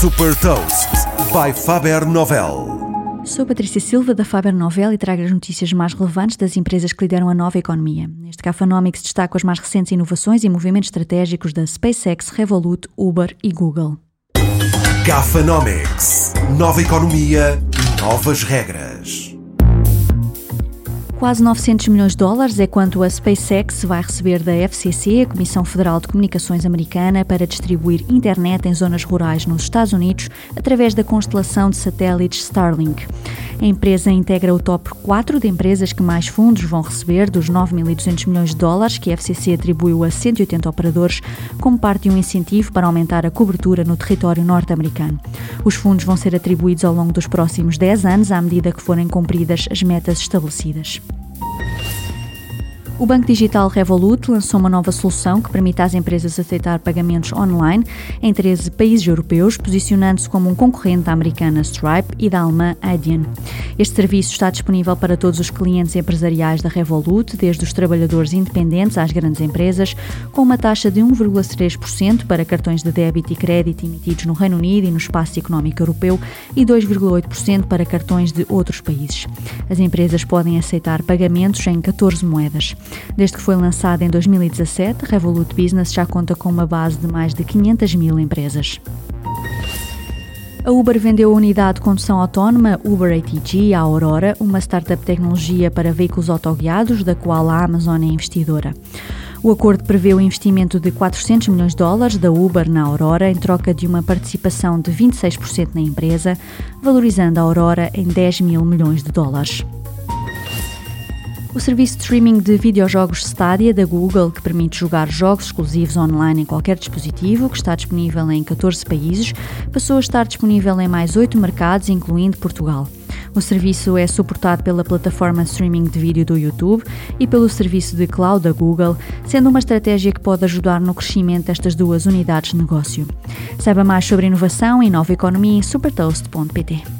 Super Toast by Faber Novel. Sou Patrícia Silva da Faber Novel e trago as notícias mais relevantes das empresas que lideram a nova economia. Neste Cafanomics destaco as mais recentes inovações e movimentos estratégicos da SpaceX, Revolut, Uber e Google. Gafanomics. Nova economia, novas regras. Quase 900 milhões de dólares é quanto a SpaceX vai receber da FCC, a Comissão Federal de Comunicações Americana, para distribuir internet em zonas rurais nos Estados Unidos através da constelação de satélites Starlink. A empresa integra o top 4 de empresas que mais fundos vão receber dos 9.200 milhões de dólares que a FCC atribuiu a 180 operadores como parte de um incentivo para aumentar a cobertura no território norte-americano. Os fundos vão ser atribuídos ao longo dos próximos 10 anos à medida que forem cumpridas as metas estabelecidas. O banco digital Revolut lançou uma nova solução que permite às empresas aceitar pagamentos online em 13 países europeus, posicionando-se como um concorrente da americana Stripe e da alemã Adyen. Este serviço está disponível para todos os clientes empresariais da Revolut, desde os trabalhadores independentes às grandes empresas, com uma taxa de 1,3% para cartões de débito e crédito emitidos no Reino Unido e no Espaço Económico Europeu e 2,8% para cartões de outros países. As empresas podem aceitar pagamentos em 14 moedas. Desde que foi lançada em 2017, Revolut Business já conta com uma base de mais de 500 mil empresas. A Uber vendeu a unidade de condução autónoma Uber ATG à Aurora, uma startup de tecnologia para veículos autoguiados, da qual a Amazon é investidora. O acordo prevê o investimento de 400 milhões de dólares da Uber na Aurora em troca de uma participação de 26% na empresa, valorizando a Aurora em 10 mil milhões de dólares. O serviço de streaming de videojogos Stadia da Google, que permite jogar jogos exclusivos online em qualquer dispositivo, que está disponível em 14 países, passou a estar disponível em mais 8 mercados, incluindo Portugal. O serviço é suportado pela plataforma streaming de vídeo do YouTube e pelo serviço de cloud da Google, sendo uma estratégia que pode ajudar no crescimento destas duas unidades de negócio. Saiba mais sobre inovação e nova economia em supertoast.pt.